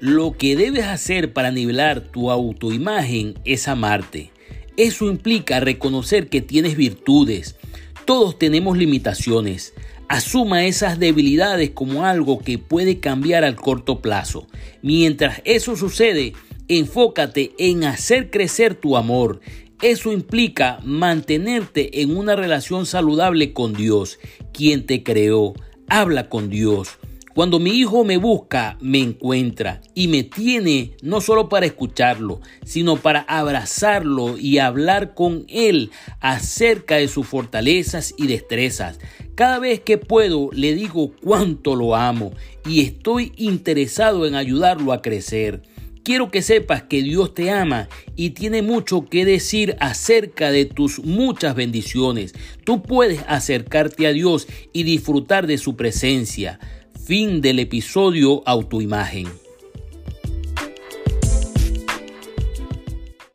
Lo que debes hacer para nivelar tu autoimagen es amarte. Eso implica reconocer que tienes virtudes. Todos tenemos limitaciones. Asuma esas debilidades como algo que puede cambiar al corto plazo. Mientras eso sucede, enfócate en hacer crecer tu amor. Eso implica mantenerte en una relación saludable con Dios, quien te creó. Habla con Dios. Cuando mi hijo me busca, me encuentra y me tiene no solo para escucharlo, sino para abrazarlo y hablar con él acerca de sus fortalezas y destrezas. Cada vez que puedo le digo cuánto lo amo y estoy interesado en ayudarlo a crecer. Quiero que sepas que Dios te ama y tiene mucho que decir acerca de tus muchas bendiciones. Tú puedes acercarte a Dios y disfrutar de su presencia. Fin del episodio Autoimagen.